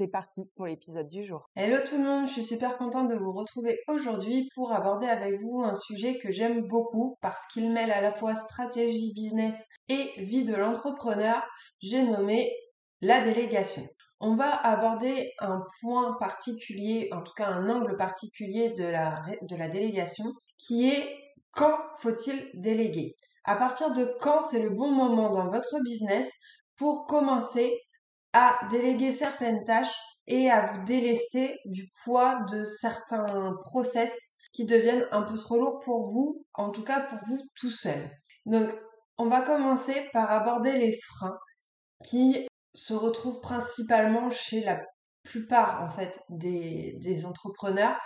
C'est parti pour l'épisode du jour. Hello tout le monde, je suis super contente de vous retrouver aujourd'hui pour aborder avec vous un sujet que j'aime beaucoup parce qu'il mêle à la fois stratégie business et vie de l'entrepreneur. J'ai nommé la délégation. On va aborder un point particulier, en tout cas un angle particulier de la, de la délégation qui est quand faut-il déléguer? À partir de quand c'est le bon moment dans votre business pour commencer à déléguer certaines tâches et à vous délester du poids de certains process qui deviennent un peu trop lourds pour vous, en tout cas pour vous tout seul. Donc, on va commencer par aborder les freins qui se retrouvent principalement chez la plupart en fait des, des entrepreneurs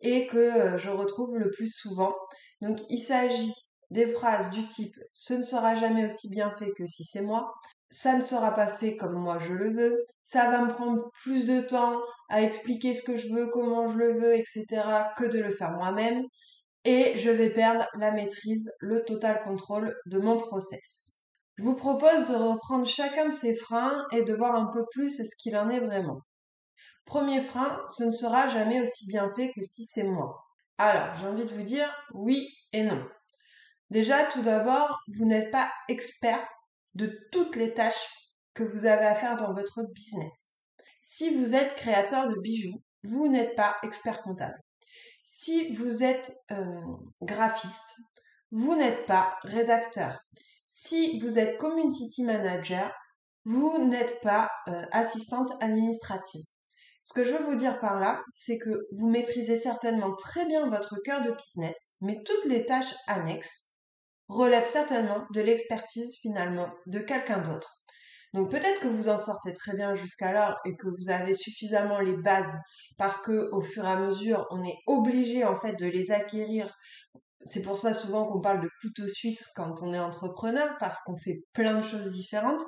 et que euh, je retrouve le plus souvent. Donc il s'agit des phrases du type ce ne sera jamais aussi bien fait que si c'est moi, ça ne sera pas fait comme moi je le veux, ça va me prendre plus de temps à expliquer ce que je veux, comment je le veux, etc., que de le faire moi-même, et je vais perdre la maîtrise, le total contrôle de mon process. Je vous propose de reprendre chacun de ces freins et de voir un peu plus ce qu'il en est vraiment. Premier frein, ce ne sera jamais aussi bien fait que si c'est moi. Alors, j'ai envie de vous dire oui et non. Déjà, tout d'abord, vous n'êtes pas expert de toutes les tâches que vous avez à faire dans votre business. Si vous êtes créateur de bijoux, vous n'êtes pas expert comptable. Si vous êtes euh, graphiste, vous n'êtes pas rédacteur. Si vous êtes community manager, vous n'êtes pas euh, assistante administrative. Ce que je veux vous dire par là, c'est que vous maîtrisez certainement très bien votre cœur de business, mais toutes les tâches annexes relève certainement de l'expertise finalement de quelqu'un d'autre. Donc peut-être que vous en sortez très bien jusqu'alors et que vous avez suffisamment les bases parce que au fur et à mesure, on est obligé en fait de les acquérir. C'est pour ça souvent qu'on parle de couteau suisse quand on est entrepreneur parce qu'on fait plein de choses différentes.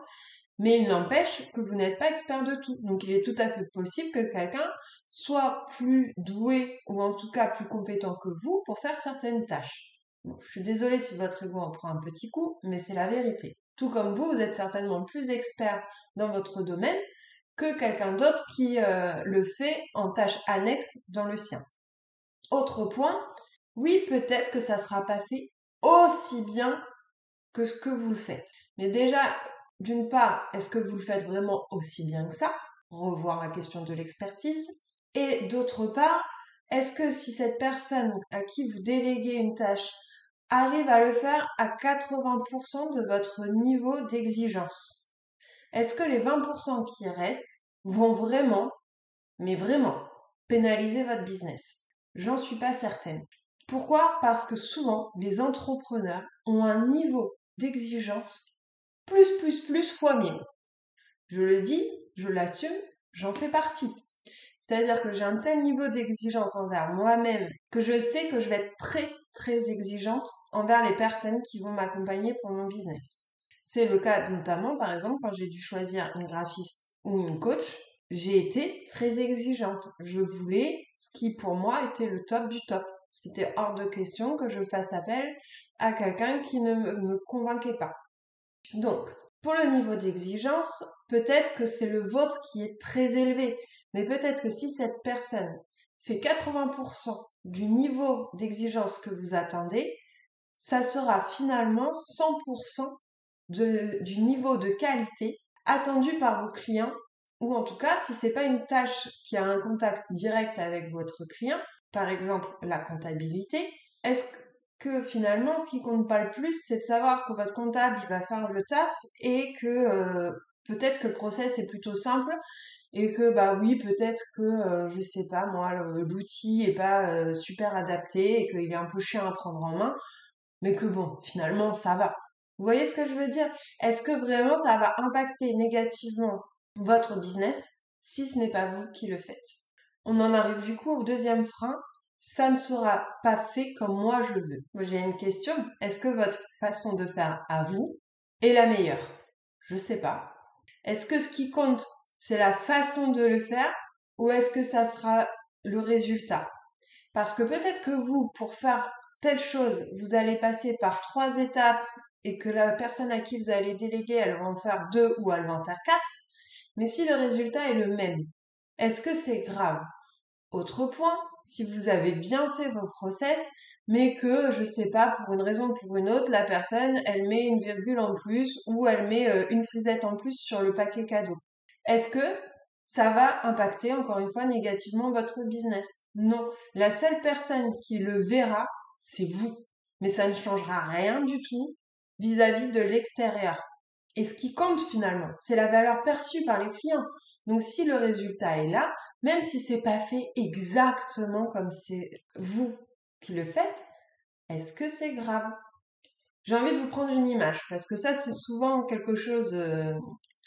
Mais il n'empêche que vous n'êtes pas expert de tout. Donc il est tout à fait possible que quelqu'un soit plus doué ou en tout cas plus compétent que vous pour faire certaines tâches je suis désolée si votre ego en prend un petit coup, mais c'est la vérité. Tout comme vous, vous êtes certainement plus expert dans votre domaine que quelqu'un d'autre qui euh, le fait en tâche annexe dans le sien. Autre point, oui, peut-être que ça ne sera pas fait aussi bien que ce que vous le faites. Mais déjà, d'une part, est-ce que vous le faites vraiment aussi bien que ça? Revoir la question de l'expertise. Et d'autre part, est-ce que si cette personne à qui vous déléguez une tâche arrive à le faire à 80% de votre niveau d'exigence. Est-ce que les 20% qui restent vont vraiment, mais vraiment, pénaliser votre business? J'en suis pas certaine. Pourquoi? Parce que souvent, les entrepreneurs ont un niveau d'exigence plus, plus, plus fois mille. Je le dis, je l'assume, j'en fais partie. C'est-à-dire que j'ai un tel niveau d'exigence envers moi-même que je sais que je vais être très très exigeante envers les personnes qui vont m'accompagner pour mon business. C'est le cas notamment, par exemple, quand j'ai dû choisir une graphiste ou une coach, j'ai été très exigeante. Je voulais ce qui pour moi était le top du top. C'était hors de question que je fasse appel à quelqu'un qui ne me convainquait pas. Donc, pour le niveau d'exigence, peut-être que c'est le vôtre qui est très élevé, mais peut-être que si cette personne fait 80% du niveau d'exigence que vous attendez, ça sera finalement 100% du niveau de qualité attendu par vos clients. Ou en tout cas si c'est pas une tâche qui a un contact direct avec votre client, par exemple la comptabilité, est-ce que finalement ce qui compte pas le plus c'est de savoir que votre comptable il va faire le taf et que euh, peut-être que le process est plutôt simple et que bah oui peut-être que euh, je sais pas moi l'outil est pas euh, super adapté et qu'il est un peu chiant à prendre en main mais que bon finalement ça va vous voyez ce que je veux dire? Est-ce que vraiment ça va impacter négativement votre business si ce n'est pas vous qui le faites? On en arrive du coup au deuxième frein ça ne sera pas fait comme moi je veux. J'ai une question. Est-ce que votre façon de faire à vous est la meilleure? Je sais pas. Est-ce que ce qui compte, c'est la façon de le faire ou est-ce que ça sera le résultat? Parce que peut-être que vous, pour faire telle chose, vous allez passer par trois étapes et que la personne à qui vous allez déléguer, elle va en faire deux ou elle va en faire quatre. Mais si le résultat est le même, est-ce que c'est grave? Autre point, si vous avez bien fait vos process, mais que, je sais pas, pour une raison ou pour une autre, la personne, elle met une virgule en plus ou elle met euh, une frisette en plus sur le paquet cadeau. Est-ce que ça va impacter, encore une fois, négativement votre business? Non. La seule personne qui le verra, c'est vous. Mais ça ne changera rien du tout vis-à-vis -vis de l'extérieur. Et ce qui compte finalement, c'est la valeur perçue par les clients. Donc si le résultat est là, même si c'est pas fait exactement comme c'est vous qui le faites, est-ce que c'est grave? J'ai envie de vous prendre une image parce que ça c'est souvent quelque chose euh,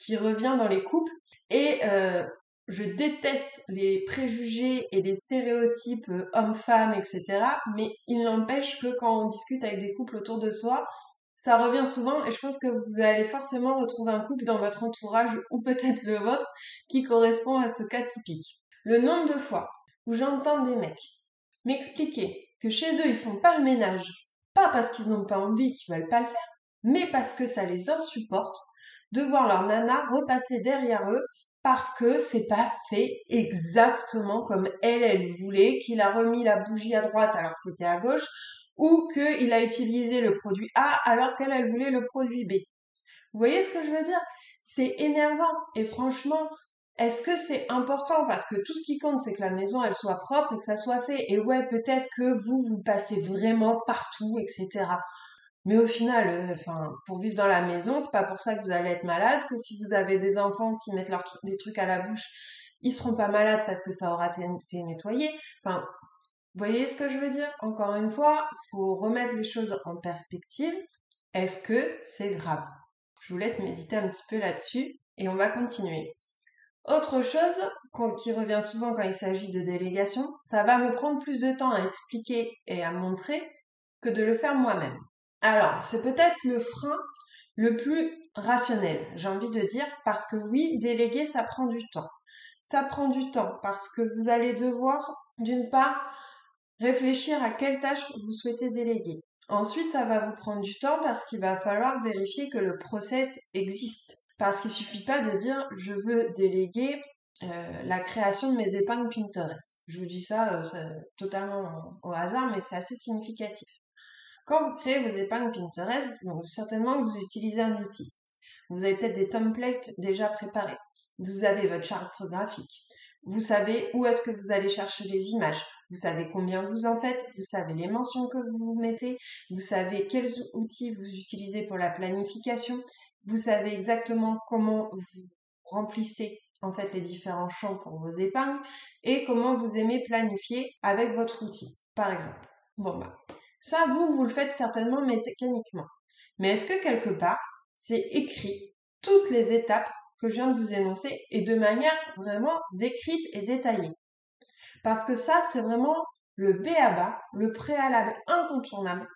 qui revient dans les couples et euh, je déteste les préjugés et les stéréotypes euh, hommes-femmes, etc. Mais il n'empêche que quand on discute avec des couples autour de soi, ça revient souvent et je pense que vous allez forcément retrouver un couple dans votre entourage ou peut-être le vôtre qui correspond à ce cas typique. Le nombre de fois où j'entends des mecs m'expliquer que chez eux ils font pas le ménage, pas parce qu'ils n'ont pas envie, qu'ils veulent pas le faire, mais parce que ça les insupporte de voir leur nana repasser derrière eux parce que c'est pas fait exactement comme elle, elle voulait, qu'il a remis la bougie à droite alors que c'était à gauche, ou qu'il a utilisé le produit A alors qu'elle, elle voulait le produit B. Vous voyez ce que je veux dire? C'est énervant. Et franchement, est-ce que c'est important? Parce que tout ce qui compte, c'est que la maison, elle soit propre et que ça soit fait. Et ouais, peut-être que vous, vous passez vraiment partout, etc. Mais au final, euh, enfin, pour vivre dans la maison, c'est pas pour ça que vous allez être malade, que si vous avez des enfants, s'ils mettent leurs trucs à la bouche, ils seront pas malades parce que ça aura été nettoyé. Enfin, vous voyez ce que je veux dire? Encore une fois, faut remettre les choses en perspective. Est-ce que c'est grave? Je vous laisse méditer un petit peu là-dessus et on va continuer. Autre chose qui revient souvent quand il s'agit de délégation, ça va me prendre plus de temps à expliquer et à montrer que de le faire moi-même. Alors, c'est peut-être le frein le plus rationnel, j'ai envie de dire, parce que oui, déléguer, ça prend du temps. Ça prend du temps parce que vous allez devoir, d'une part, Réfléchir à quelle tâche vous souhaitez déléguer. Ensuite, ça va vous prendre du temps parce qu'il va falloir vérifier que le process existe. Parce qu'il suffit pas de dire je veux déléguer euh, la création de mes épingles Pinterest. Je vous dis ça, euh, totalement au hasard, mais c'est assez significatif. Quand vous créez vos épingles Pinterest, donc certainement que vous utilisez un outil. Vous avez peut-être des templates déjà préparés. Vous avez votre charte graphique. Vous savez où est-ce que vous allez chercher les images vous savez combien vous en faites, vous savez les mentions que vous mettez, vous savez quels outils vous utilisez pour la planification, vous savez exactement comment vous remplissez en fait les différents champs pour vos épargnes et comment vous aimez planifier avec votre outil, par exemple. Bon bah, ça vous, vous le faites certainement mécaniquement. Mais est-ce que quelque part, c'est écrit toutes les étapes que je viens de vous énoncer et de manière vraiment décrite et détaillée? Parce que ça, c'est vraiment le B à bas, le préalable incontournable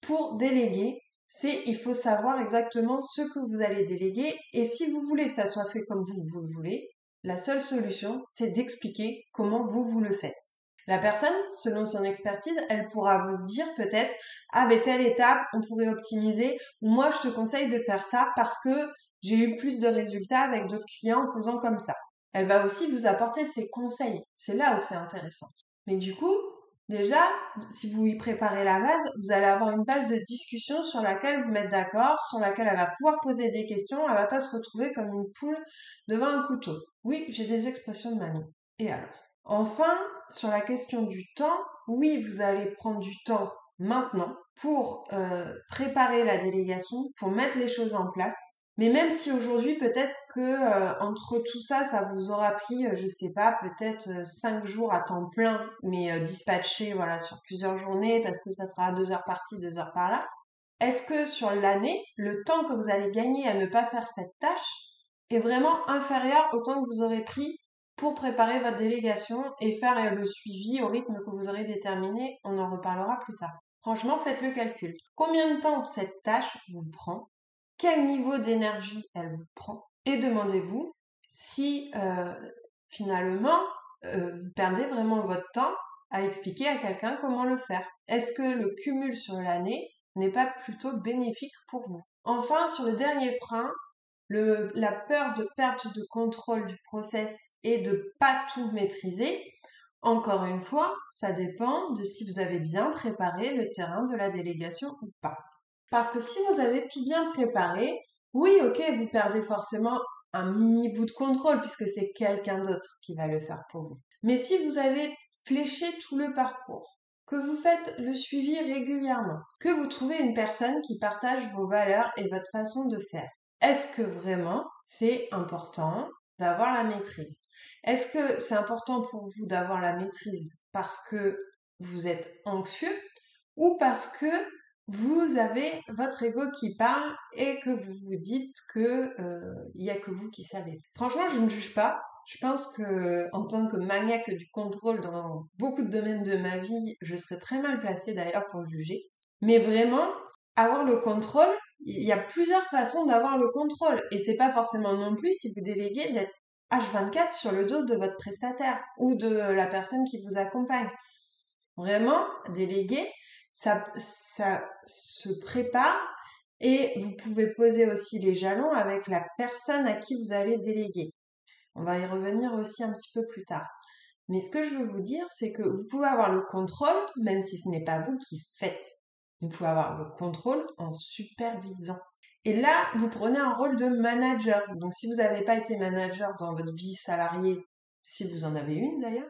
pour déléguer. C'est il faut savoir exactement ce que vous allez déléguer et si vous voulez que ça soit fait comme vous, vous le voulez, la seule solution, c'est d'expliquer comment vous, vous le faites. La personne, selon son expertise, elle pourra vous dire peut-être, avec telle étape, on pourrait optimiser, moi, je te conseille de faire ça parce que j'ai eu plus de résultats avec d'autres clients en faisant comme ça. Elle va aussi vous apporter ses conseils. C'est là où c'est intéressant. Mais du coup, déjà, si vous y préparez la base, vous allez avoir une base de discussion sur laquelle vous mettre d'accord, sur laquelle elle va pouvoir poser des questions, elle va pas se retrouver comme une poule devant un couteau. Oui, j'ai des expressions de mamie. Et alors? Enfin, sur la question du temps, oui, vous allez prendre du temps maintenant pour euh, préparer la délégation, pour mettre les choses en place, mais même si aujourd'hui, peut-être que euh, entre tout ça, ça vous aura pris, euh, je sais pas, peut-être euh, cinq jours à temps plein, mais dispatché voilà sur plusieurs journées parce que ça sera deux heures par-ci, deux heures par-là. Est-ce que sur l'année, le temps que vous allez gagner à ne pas faire cette tâche est vraiment inférieur au temps que vous aurez pris pour préparer votre délégation et faire le suivi au rythme que vous aurez déterminé. On en reparlera plus tard. Franchement, faites le calcul. Combien de temps cette tâche vous prend? Quel niveau d'énergie elle vous prend? Et demandez-vous si euh, finalement euh, vous perdez vraiment votre temps à expliquer à quelqu'un comment le faire. Est-ce que le cumul sur l'année n'est pas plutôt bénéfique pour vous? Enfin, sur le dernier frein, la peur de perte de contrôle du process et de pas tout maîtriser, encore une fois, ça dépend de si vous avez bien préparé le terrain de la délégation ou pas. Parce que si vous avez tout bien préparé, oui, ok, vous perdez forcément un mini bout de contrôle puisque c'est quelqu'un d'autre qui va le faire pour vous. Mais si vous avez fléché tout le parcours, que vous faites le suivi régulièrement, que vous trouvez une personne qui partage vos valeurs et votre façon de faire, est-ce que vraiment c'est important d'avoir la maîtrise? Est-ce que c'est important pour vous d'avoir la maîtrise parce que vous êtes anxieux ou parce que vous avez votre ego qui parle et que vous vous dites que euh, il y a que vous qui savez? Franchement, je ne juge pas. Je pense que en tant que maniaque du contrôle dans beaucoup de domaines de ma vie, je serais très mal placée d'ailleurs pour juger. Mais vraiment, avoir le contrôle, il y a plusieurs façons d'avoir le contrôle. Et c'est pas forcément non plus si vous déléguez d'être H24 sur le dos de votre prestataire ou de la personne qui vous accompagne. Vraiment, déléguer, ça, ça se prépare et vous pouvez poser aussi les jalons avec la personne à qui vous allez déléguer. On va y revenir aussi un petit peu plus tard. Mais ce que je veux vous dire, c'est que vous pouvez avoir le contrôle, même si ce n'est pas vous qui faites. Vous pouvez avoir le contrôle en supervisant. Et là, vous prenez un rôle de manager. Donc si vous n'avez pas été manager dans votre vie salariée, si vous en avez une d'ailleurs,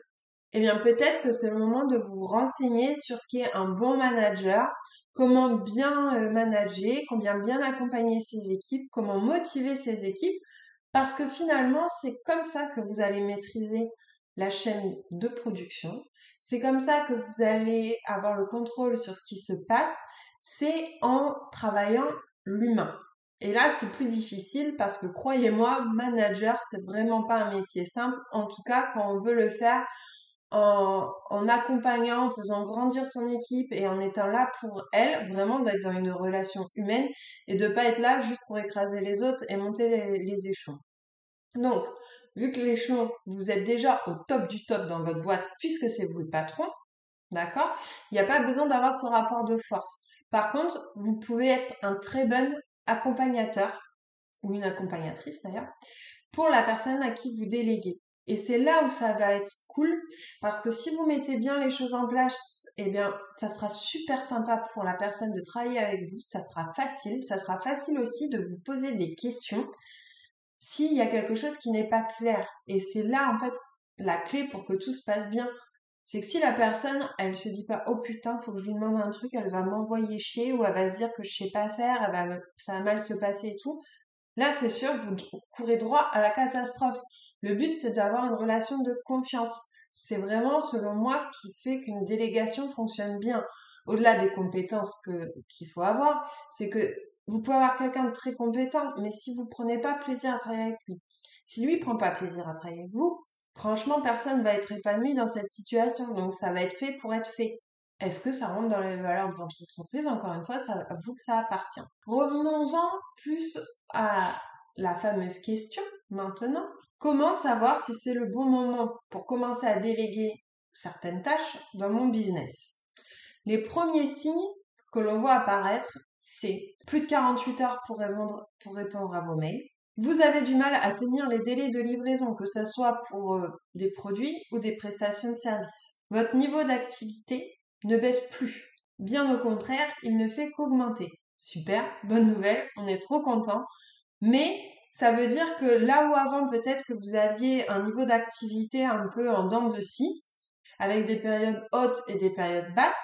eh bien peut-être que c'est le moment de vous renseigner sur ce qui est un bon manager, comment bien euh, manager, combien bien accompagner ses équipes, comment motiver ses équipes, parce que finalement c'est comme ça que vous allez maîtriser la chaîne de production, c'est comme ça que vous allez avoir le contrôle sur ce qui se passe, c'est en travaillant l'humain. Et là, c'est plus difficile parce que croyez-moi, manager, c'est vraiment pas un métier simple. En tout cas, quand on veut le faire en, accompagnant, en faisant grandir son équipe et en étant là pour elle, vraiment d'être dans une relation humaine et de pas être là juste pour écraser les autres et monter les, les échelons. Donc, vu que l'échelon, vous êtes déjà au top du top dans votre boîte puisque c'est vous le patron, d'accord Il n'y a pas besoin d'avoir ce rapport de force. Par contre, vous pouvez être un très bon accompagnateur ou une accompagnatrice d'ailleurs pour la personne à qui vous déléguez. Et c'est là où ça va être cool parce que si vous mettez bien les choses en place, eh bien, ça sera super sympa pour la personne de travailler avec vous. Ça sera facile. Ça sera facile aussi de vous poser des questions s'il y a quelque chose qui n'est pas clair. Et c'est là, en fait, la clé pour que tout se passe bien. C'est que si la personne, elle se dit pas, oh putain, faut que je lui demande un truc, elle va m'envoyer chier ou elle va se dire que je sais pas faire, elle va, ça va mal se passer et tout. Là, c'est sûr, vous courez droit à la catastrophe. Le but, c'est d'avoir une relation de confiance. C'est vraiment, selon moi, ce qui fait qu'une délégation fonctionne bien. Au-delà des compétences qu'il faut avoir, c'est que vous pouvez avoir quelqu'un de très compétent, mais si vous prenez pas plaisir à travailler avec lui, si lui prend pas plaisir à travailler avec vous, franchement, personne va être épanoui dans cette situation. Donc, ça va être fait pour être fait. Est-ce que ça rentre dans les valeurs de votre entreprise? Encore une fois, c'est à vous que ça appartient. Revenons-en plus à la fameuse question maintenant. Comment savoir si c'est le bon moment pour commencer à déléguer certaines tâches dans mon business? Les premiers signes que l'on voit apparaître, c'est plus de 48 heures pour répondre, à vos mails. Vous avez du mal à tenir les délais de livraison, que ce soit pour euh, des produits ou des prestations de services. Votre niveau d'activité ne baisse plus. Bien au contraire, il ne fait qu'augmenter. Super, bonne nouvelle, on est trop content. Mais ça veut dire que là où avant peut-être que vous aviez un niveau d'activité un peu en dents de scie, avec des périodes hautes et des périodes basses,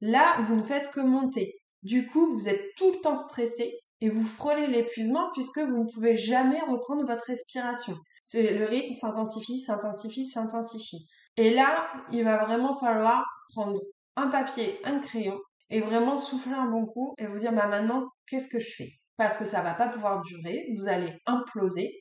là vous ne faites que monter. Du coup, vous êtes tout le temps stressé et vous frôlez l'épuisement puisque vous ne pouvez jamais reprendre votre respiration. C'est le rythme s'intensifie, s'intensifie, s'intensifie. Et là, il va vraiment falloir prendre un papier, un crayon et vraiment souffler un bon coup et vous dire bah maintenant qu'est-ce que je fais? Parce que ça va pas pouvoir durer, vous allez imploser.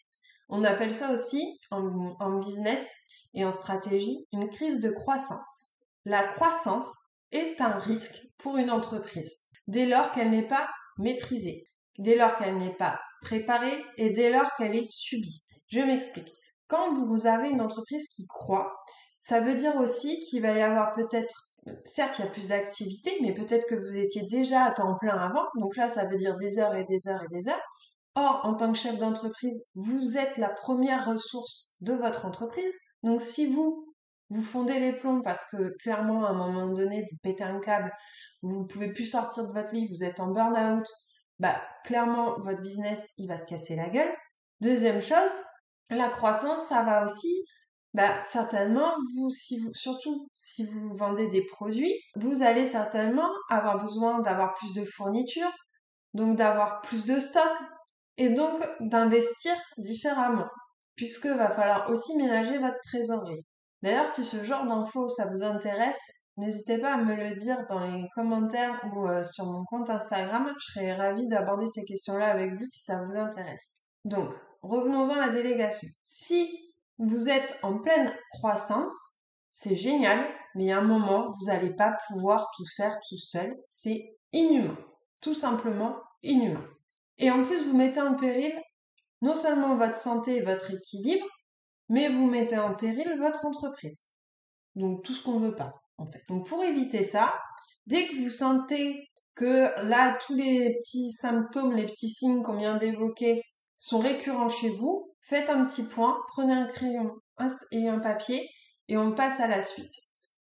On appelle ça aussi en, business et en stratégie une crise de croissance. La croissance est un risque pour une entreprise dès lors qu'elle n'est pas maîtrisée, dès lors qu'elle n'est pas préparée et dès lors qu'elle est subie. Je m'explique. Quand vous avez une entreprise qui croît, ça veut dire aussi qu'il va y avoir peut-être certes, il y a plus d'activités, mais peut-être que vous étiez déjà à temps plein avant. Donc là, ça veut dire des heures et des heures et des heures. Or, en tant que chef d'entreprise, vous êtes la première ressource de votre entreprise. Donc si vous, vous fondez les plombs parce que clairement, à un moment donné, vous pétez un câble, vous ne pouvez plus sortir de votre lit, vous êtes en burn-out, bah, clairement, votre business, il va se casser la gueule. Deuxième chose, la croissance, ça va aussi bah, certainement, vous, si vous, surtout si vous vendez des produits, vous allez certainement avoir besoin d'avoir plus de fournitures, donc d'avoir plus de stock, et donc d'investir différemment, puisque va falloir aussi ménager votre trésorerie. D'ailleurs, si ce genre d'infos, ça vous intéresse, n'hésitez pas à me le dire dans les commentaires ou euh, sur mon compte Instagram. Je serais ravie d'aborder ces questions-là avec vous si ça vous intéresse. Donc, revenons-en à la délégation. Si vous êtes en pleine croissance, c'est génial, mais à un moment, vous n'allez pas pouvoir tout faire tout seul. C'est inhumain. Tout simplement inhumain. Et en plus, vous mettez en péril non seulement votre santé et votre équilibre, mais vous mettez en péril votre entreprise. Donc tout ce qu'on ne veut pas, en fait. Donc pour éviter ça, dès que vous sentez que là, tous les petits symptômes, les petits signes qu'on vient d'évoquer sont récurrents chez vous, faites un petit point, prenez un crayon et un papier et on passe à la suite.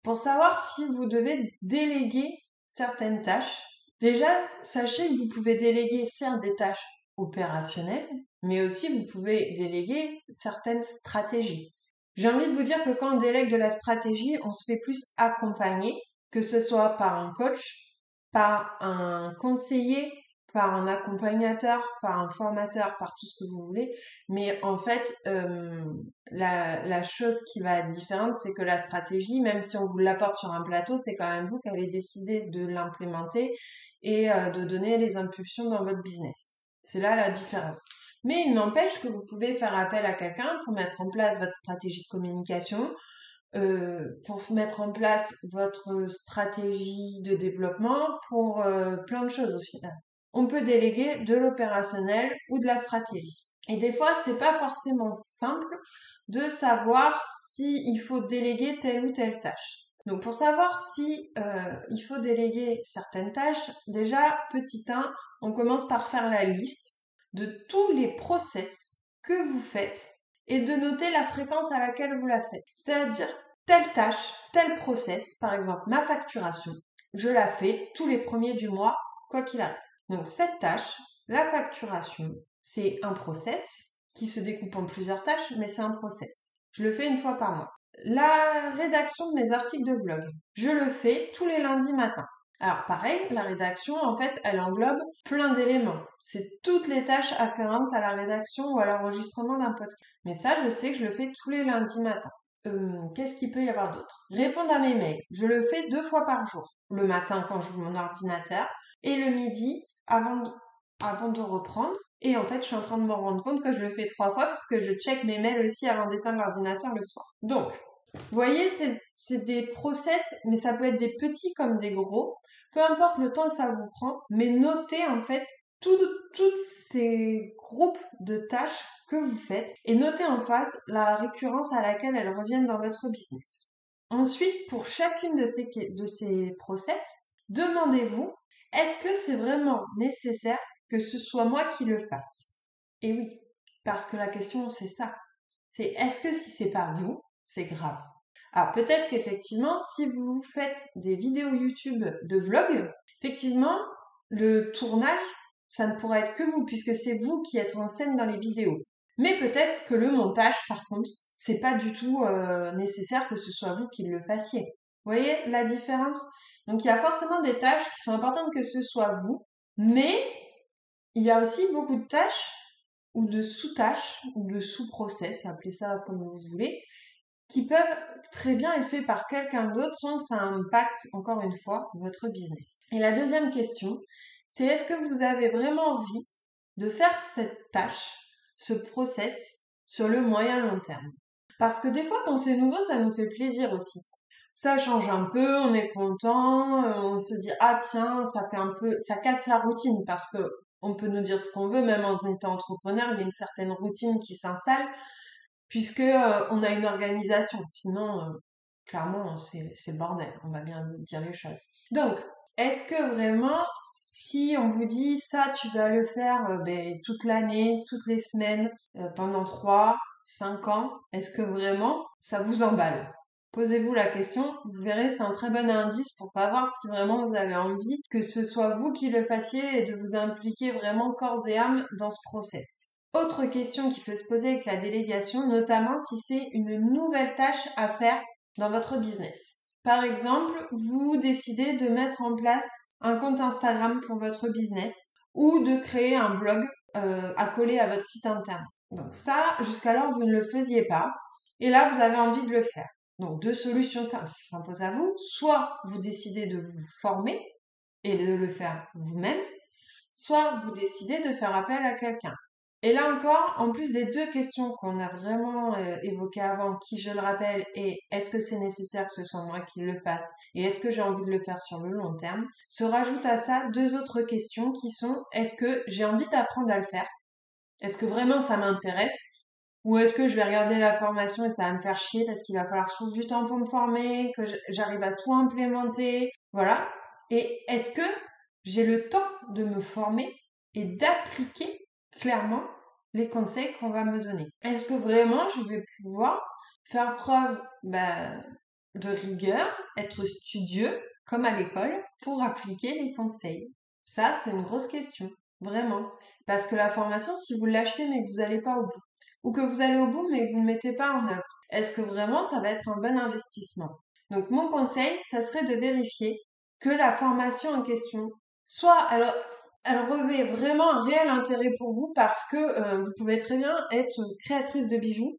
Pour savoir si vous devez déléguer certaines tâches, déjà, sachez que vous pouvez déléguer certes des tâches opérationnelles, mais aussi vous pouvez déléguer certaines stratégies. J'ai envie de vous dire que quand on délègue de la stratégie, on se fait plus accompagner, que ce soit par un coach, par un conseiller, par un accompagnateur, par un formateur, par tout ce que vous voulez. Mais en fait, euh, la, chose qui va être différente, c'est que la stratégie, même si on vous l'apporte sur un plateau, c'est quand même vous qui allez décider de l'implémenter et euh, de donner les impulsions dans votre business. C'est là la différence. Mais il n'empêche que vous pouvez faire appel à quelqu'un pour mettre en place votre stratégie de communication, euh, pour mettre en place votre stratégie de développement, pour euh, plein de choses au final on peut déléguer de l'opérationnel ou de la stratégie. Et des fois, c'est pas forcément simple de savoir s'il faut déléguer telle ou telle tâche. Donc pour savoir si euh, il faut déléguer certaines tâches, déjà petit 1, on commence par faire la liste de tous les process que vous faites et de noter la fréquence à laquelle vous la faites. C'est-à-dire telle tâche, tel process, par exemple ma facturation, je la fais tous les premiers du mois, quoi qu'il arrive. Donc cette tâche, la facturation, c'est un process qui se découpe en plusieurs tâches, mais c'est un process. Je le fais une fois par mois. La rédaction de mes articles de blog, je le fais tous les lundis matins. Alors pareil, la rédaction, en fait, elle englobe plein d'éléments. C'est toutes les tâches afférentes à la rédaction ou à l'enregistrement d'un podcast. Mais ça, je sais que je le fais tous les lundis matins. Euh, qu'est-ce qu'il peut y avoir d'autre? Répondre à mes mails, je le fais deux fois par jour. Le matin quand je j'ouvre mon ordinateur et le midi avant de, avant de reprendre. Et en fait, je suis en train de me rendre compte que je le fais trois fois parce que je check mes mails aussi avant d'éteindre l'ordinateur le soir. Donc, voyez, c'est des process, mais ça peut être des petits comme des gros. Peu importe le temps que ça vous prend, mais notez en fait tous ces groupes de tâches que vous faites et notez en face la récurrence à laquelle elles reviennent dans votre business. Ensuite, pour chacune de ces, process, demandez-vous est-ce que c'est vraiment nécessaire que ce soit moi qui le fasse? Et oui, parce que la question c'est ça. C'est est-ce que si c'est pas vous, c'est grave Alors peut-être qu'effectivement, si vous faites des vidéos YouTube de vlog, effectivement, le tournage, ça ne pourrait être que vous, puisque c'est vous qui êtes en scène dans les vidéos. Mais peut-être que le montage, par contre, c'est pas du tout euh, nécessaire que ce soit vous qui le fassiez. Vous voyez la différence? Donc il y a forcément des tâches qui sont importantes que ce soit vous, mais il y a aussi beaucoup de tâches ou de sous-tâches ou de sous-process, appelez ça comme vous voulez, qui peuvent très bien être faits par quelqu'un d'autre sans que ça impacte, encore une fois, votre business. Et la deuxième question, c'est est-ce que vous avez vraiment envie de faire cette tâche, ce process, sur le moyen long terme? Parce que des fois, quand c'est nouveau, ça nous fait plaisir aussi. Ça change un peu, on est content, on se dit ah tiens, ça fait un peu, ça casse la routine parce que on peut nous dire ce qu'on veut, même en étant entrepreneur, il y a une certaine routine qui s'installe puisque euh, on a une organisation. Sinon, euh, clairement, c'est bordel. On va bien dire les choses. Donc, est-ce que vraiment, si on vous dit ça, tu vas le faire euh, ben, toute l'année, toutes les semaines, pendant 3, 5 ans, est-ce que vraiment ça vous emballe? Posez-vous la question, vous verrez, c'est un très bon indice pour savoir si vraiment vous avez envie que ce soit vous qui le fassiez et de vous impliquer vraiment corps et âme dans ce process. Autre question qui peut se poser avec la délégation, notamment si c'est une nouvelle tâche à faire dans votre business. Par exemple, vous décidez de mettre en place un compte Instagram pour votre business ou de créer un blog euh, à votre site internet. Donc ça, jusqu'alors, vous ne le faisiez pas. Et là, vous avez envie de le faire. Donc deux solutions s'imposent à vous. Soit vous décidez de vous former et de le faire vous-même, soit vous décidez de faire appel à quelqu'un. Et là encore, en plus des deux questions qu'on a vraiment euh, évoquées avant, qui je le rappelle est est-ce que c'est nécessaire que ce soit moi qui le fasse et est-ce que j'ai envie de le faire sur le long terme, se rajoutent à ça deux autres questions qui sont est-ce que j'ai envie d'apprendre à le faire? Est-ce que vraiment ça m'intéresse? Ou est-ce que je vais regarder la formation et ça va me faire chier parce qu'il va falloir que je du temps pour me former, que j'arrive à tout implémenter, voilà. Et est-ce que j'ai le temps de me former et d'appliquer clairement les conseils qu'on va me donner Est-ce que vraiment je vais pouvoir faire preuve ben, de rigueur, être studieux comme à l'école pour appliquer les conseils? Ça, c'est une grosse question, vraiment. Parce que la formation, si vous l'achetez mais que vous n'allez pas au bout, ou que vous allez au bout mais que vous ne mettez pas en œuvre. Est-ce que vraiment ça va être un bon investissement? Donc mon conseil, ça serait de vérifier que la formation en question soit elle revêt vraiment un réel intérêt pour vous parce que euh, vous pouvez très bien être créatrice de bijoux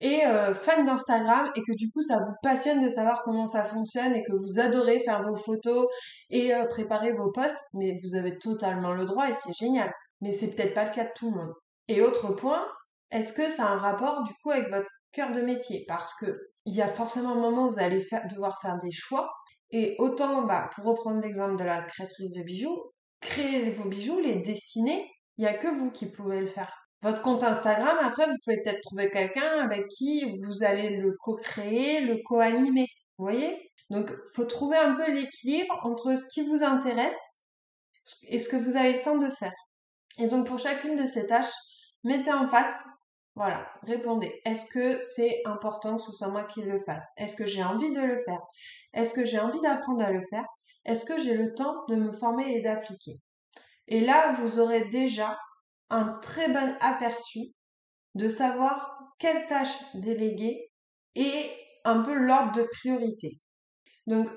et euh, fan d'Instagram et que du coup ça vous passionne de savoir comment ça fonctionne et que vous adorez faire vos photos et euh, préparer vos posts, mais vous avez totalement le droit et c'est génial. Mais c'est peut-être pas le cas de tout le monde. Et autre point, est-ce que ça a un rapport du coup avec votre cœur de métier? Parce que il y a forcément un moment où vous allez devoir faire des choix. Et autant, bah, pour reprendre l'exemple de la créatrice de bijoux, créer vos bijoux, les dessiner, il n'y a que vous qui pouvez le faire. Votre compte Instagram, après, vous pouvez peut-être trouver quelqu'un avec qui vous allez le co-créer, le co-animer. Vous voyez? Donc, faut trouver un peu l'équilibre entre ce qui vous intéresse et ce que vous avez le temps de faire. Et donc, pour chacune de ces tâches, mettez en face voilà, répondez. Est-ce que c'est important que ce soit moi qui le fasse? Est-ce que j'ai envie de le faire? Est-ce que j'ai envie d'apprendre à le faire? Est-ce que j'ai le temps de me former et d'appliquer? Et là, vous aurez déjà un très bon aperçu de savoir quelle tâche déléguer et un peu l'ordre de priorité. Donc,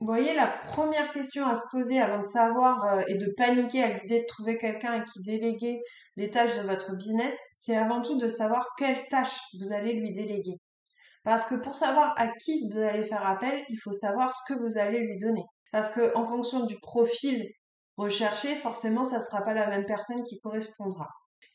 vous voyez, la première question à se poser avant de savoir euh, et de paniquer à l'idée de trouver quelqu'un qui déléguer les tâches de votre business, c'est avant tout de savoir quelle tâche vous allez lui déléguer. Parce que pour savoir à qui vous allez faire appel, il faut savoir ce que vous allez lui donner. Parce que en fonction du profil recherché, forcément, ça ne sera pas la même personne qui correspondra.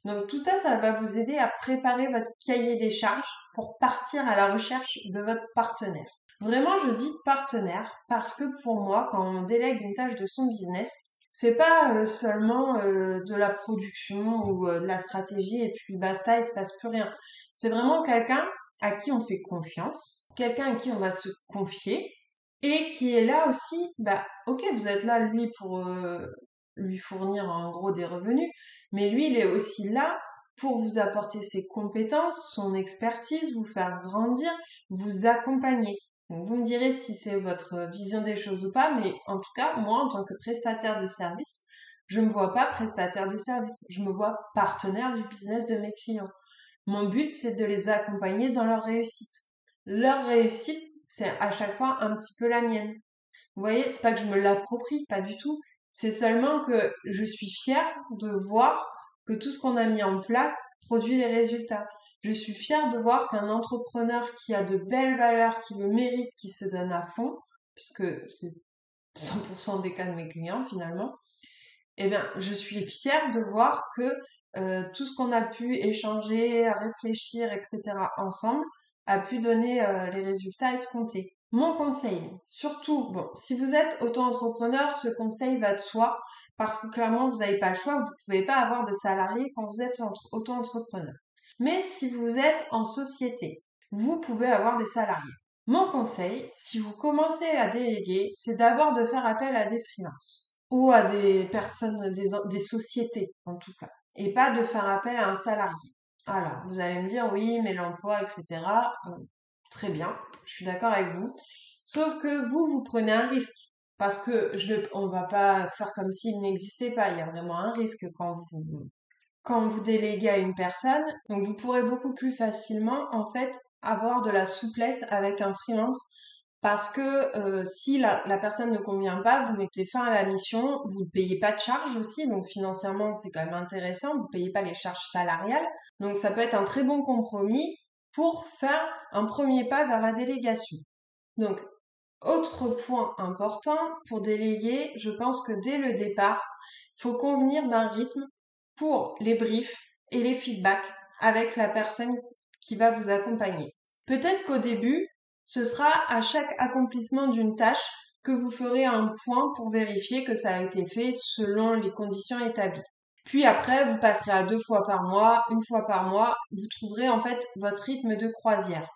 Donc tout ça, ça va vous aider à préparer votre cahier des charges pour partir à la recherche de votre partenaire. Vraiment, je dis partenaire parce que pour moi, quand on délègue une tâche de son business, c'est pas euh, seulement euh, de la production ou euh, de la stratégie et puis basta, il se passe plus rien. C'est vraiment quelqu'un à qui on fait confiance, quelqu'un à qui on va se confier et qui est là aussi, bah ok, vous êtes là lui pour lui fournir en gros des revenus, mais lui il est aussi là pour vous apporter ses compétences, son expertise, vous faire grandir, vous accompagner. Donc vous me direz si c'est votre vision des choses ou pas, mais en tout cas, moi, en tant que prestataire de service, je ne me vois pas prestataire de service, je me vois partenaire du business de mes clients. Mon but, c'est de les accompagner dans leur réussite. Leur réussite, c'est à chaque fois un petit peu la mienne. Vous voyez, c'est pas que je me l'approprie, pas du tout. C'est seulement que je suis fière de voir que tout ce qu'on a mis en place produit les résultats. Je suis fière de voir qu'un entrepreneur qui a de belles valeurs, qui le mérite, qui se donne à fond, puisque c'est 100% des cas de mes clients finalement, eh bien, je suis fière de voir que euh, tout ce qu'on a pu échanger, réfléchir, etc. ensemble a pu donner euh, les résultats escomptés. Mon conseil, surtout, si vous êtes auto-entrepreneur, ce conseil va de soi parce que clairement, vous n'avez pas le choix, vous ne pouvez pas avoir de salariés quand vous êtes auto-entrepreneur. Mais si vous êtes en société, vous pouvez avoir des salariés. Mon conseil, si vous commencez à déléguer, c'est d'abord de faire appel à des freelances ou à des personnes, des sociétés en tout cas, et pas de faire appel à un salarié. Alors, vous allez me dire oui, mais l'emploi, etc. Très bien, je suis d'accord avec vous. Sauf que vous, vous prenez un risque parce que je ne on va pas faire comme s'il n'existait pas. Il y a vraiment un risque quand vous quand vous déléguez à une personne. Donc vous pourrez beaucoup plus facilement en fait avoir de la souplesse avec un freelance parce que euh, si la, la, personne ne convient pas, vous mettez fin à la mission, vous ne payez pas de charges aussi, donc financièrement c'est quand même intéressant, vous ne payez pas les charges salariales, donc ça peut être un très bon compromis pour faire un premier pas vers la délégation. Donc autre point important pour déléguer, je pense que dès le départ, il faut convenir d'un rythme pour les briefs et les feedbacks avec la personne qui va vous accompagner. Peut-être qu'au début, ce sera à chaque accomplissement d'une tâche que vous ferez un point pour vérifier que ça a été fait selon les conditions établies. Puis après, vous passerez à deux fois par mois, une fois par mois, vous trouverez en fait votre rythme de croisière.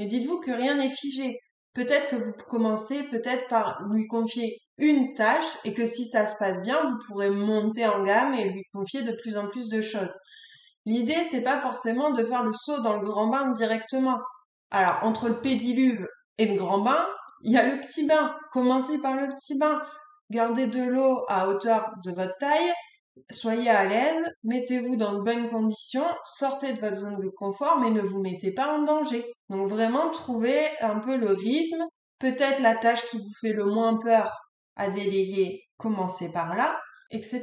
Mais dites-vous que rien n'est figé. Peut-être que vous commencez peut-être par lui confier une tâche et que si ça se passe bien, vous pourrez monter en gamme et lui confier de plus en plus de choses. L'idée, c'est pas forcément de faire le saut dans le grand bain directement. Alors, entre le pédiluve et le grand bain, il y a le petit bain. Commencez par le petit bain. Gardez de l'eau à hauteur de votre taille soyez à l'aise, mettez-vous dans de bonnes conditions, sortez de votre zone de confort, mais ne vous mettez pas en danger. Donc vraiment trouvez un peu le rythme, peut-être la tâche qui vous fait le moins peur à déléguer, commencez par là, etc.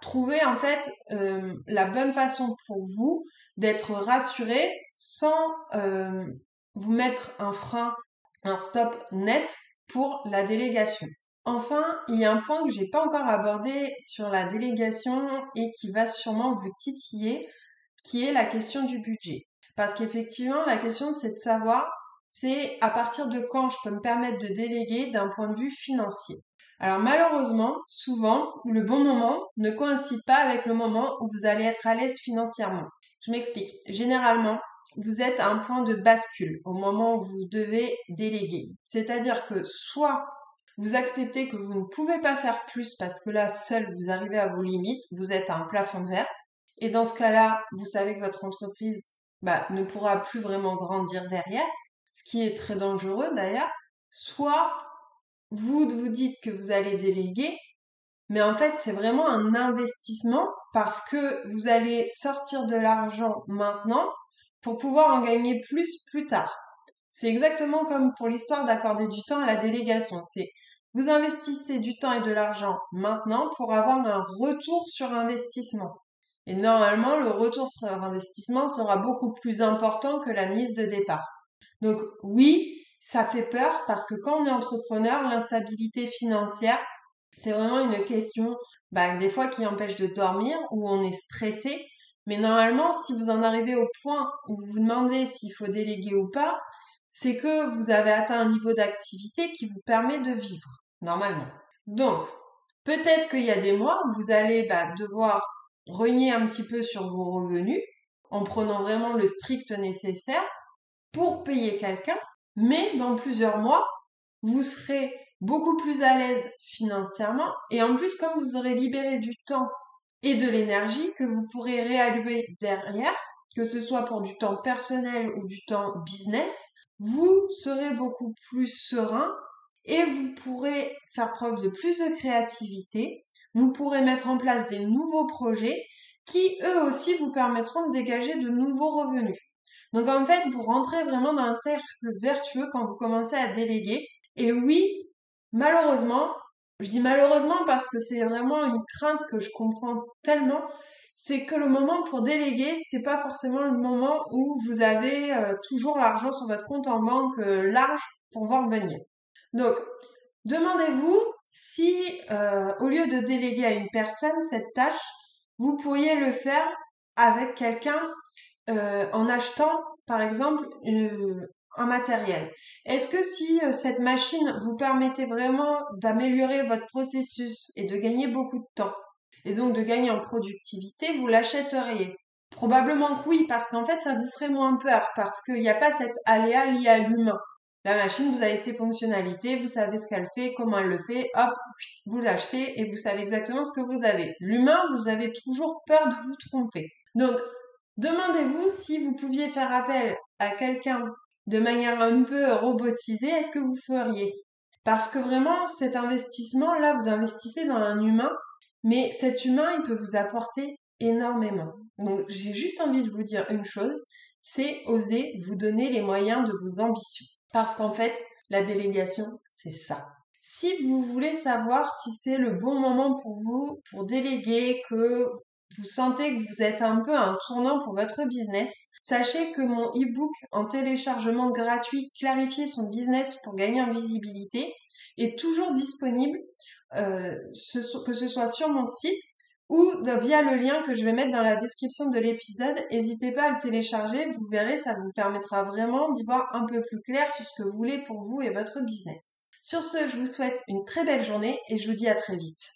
Trouvez en fait euh, la bonne façon pour vous d'être rassuré sans euh, vous mettre un frein, un stop net pour la délégation. Enfin, il y a un point que j'ai pas encore abordé sur la délégation et qui va sûrement vous titiller, qui est la question du budget. Parce qu'effectivement, la question c'est de savoir, c'est à partir de quand je peux me permettre de déléguer d'un point de vue financier. Alors malheureusement, souvent, le bon moment ne coïncide pas avec le moment où vous allez être à l'aise financièrement. Je m'explique. Généralement, vous êtes à un point de bascule au moment où vous devez déléguer. C'est-à-dire que soit vous acceptez que vous ne pouvez pas faire plus parce que là, seul, vous arrivez à vos limites, vous êtes à un plafond de verre. Et dans ce cas-là, vous savez que votre entreprise bah, ne pourra plus vraiment grandir derrière, ce qui est très dangereux d'ailleurs. Soit vous vous dites que vous allez déléguer, mais en fait, c'est vraiment un investissement parce que vous allez sortir de l'argent maintenant pour pouvoir en gagner plus plus tard. C'est exactement comme pour l'histoire d'accorder du temps à la délégation. C'est vous investissez du temps et de l'argent maintenant pour avoir un retour sur investissement. Et normalement, le retour sur investissement sera beaucoup plus important que la mise de départ. Donc oui, ça fait peur parce que quand on est entrepreneur, l'instabilité financière, c'est vraiment une question bah, des fois qui empêche de dormir, où on est stressé. Mais normalement, si vous en arrivez au point où vous vous demandez s'il faut déléguer ou pas, c'est que vous avez atteint un niveau d'activité qui vous permet de vivre, normalement. Donc, peut-être qu'il y a des mois où vous allez bah, devoir renier un petit peu sur vos revenus en prenant vraiment le strict nécessaire pour payer quelqu'un, mais dans plusieurs mois, vous serez beaucoup plus à l'aise financièrement et en plus, comme vous aurez libéré du temps et de l'énergie que vous pourrez réallouer derrière, que ce soit pour du temps personnel ou du temps business, vous serez beaucoup plus serein et vous pourrez faire preuve de plus de créativité. Vous pourrez mettre en place des nouveaux projets qui, eux aussi, vous permettront de dégager de nouveaux revenus. Donc en fait, vous rentrez vraiment dans un cercle vertueux quand vous commencez à déléguer. Et oui, malheureusement, je dis malheureusement parce que c'est vraiment une crainte que je comprends tellement, c'est que le moment pour déléguer, c'est pas forcément le moment où vous avez euh, toujours l'argent sur votre compte en banque euh, large pour voir venir. Donc, demandez-vous si, euh, au lieu de déléguer à une personne cette tâche, vous pourriez le faire avec quelqu'un euh, en achetant, par exemple, un matériel. Est-ce que si euh, cette machine vous permettait vraiment d'améliorer votre processus et de gagner beaucoup de temps, et donc de gagner en productivité, vous l'achèteriez? Probablement que oui, parce qu'en fait, ça vous ferait moins peur, parce qu'il n'y a pas cette aléa lié à l'humain. La machine, vous avez ses fonctionnalités, vous savez ce qu'elle fait, comment elle le fait, hop, vous l'achetez et vous savez exactement ce que vous avez. L'humain, vous avez toujours peur de vous tromper. Donc, demandez-vous si vous pouviez faire appel à quelqu'un de manière un peu robotisée, est-ce que vous feriez? Parce que vraiment, cet investissement-là, vous investissez dans un humain, mais cet humain, il peut vous apporter énormément. Donc, j'ai juste envie de vous dire une chose, c'est oser vous donner les moyens de vos ambitions. Parce qu'en fait, la délégation, c'est ça. Si vous voulez savoir si c'est le bon moment pour vous, pour déléguer, que vous sentez que vous êtes un peu un tournant pour votre business, sachez que mon e-book en téléchargement gratuit Clarifier son business pour gagner en visibilité est toujours disponible, euh, que ce soit sur mon site ou via le lien que je vais mettre dans la description de l'épisode. N'hésitez pas à le télécharger, vous verrez, ça vous permettra vraiment d'y voir un peu plus clair sur ce que vous voulez pour vous et votre business. Sur ce, je vous souhaite une très belle journée et je vous dis à très vite.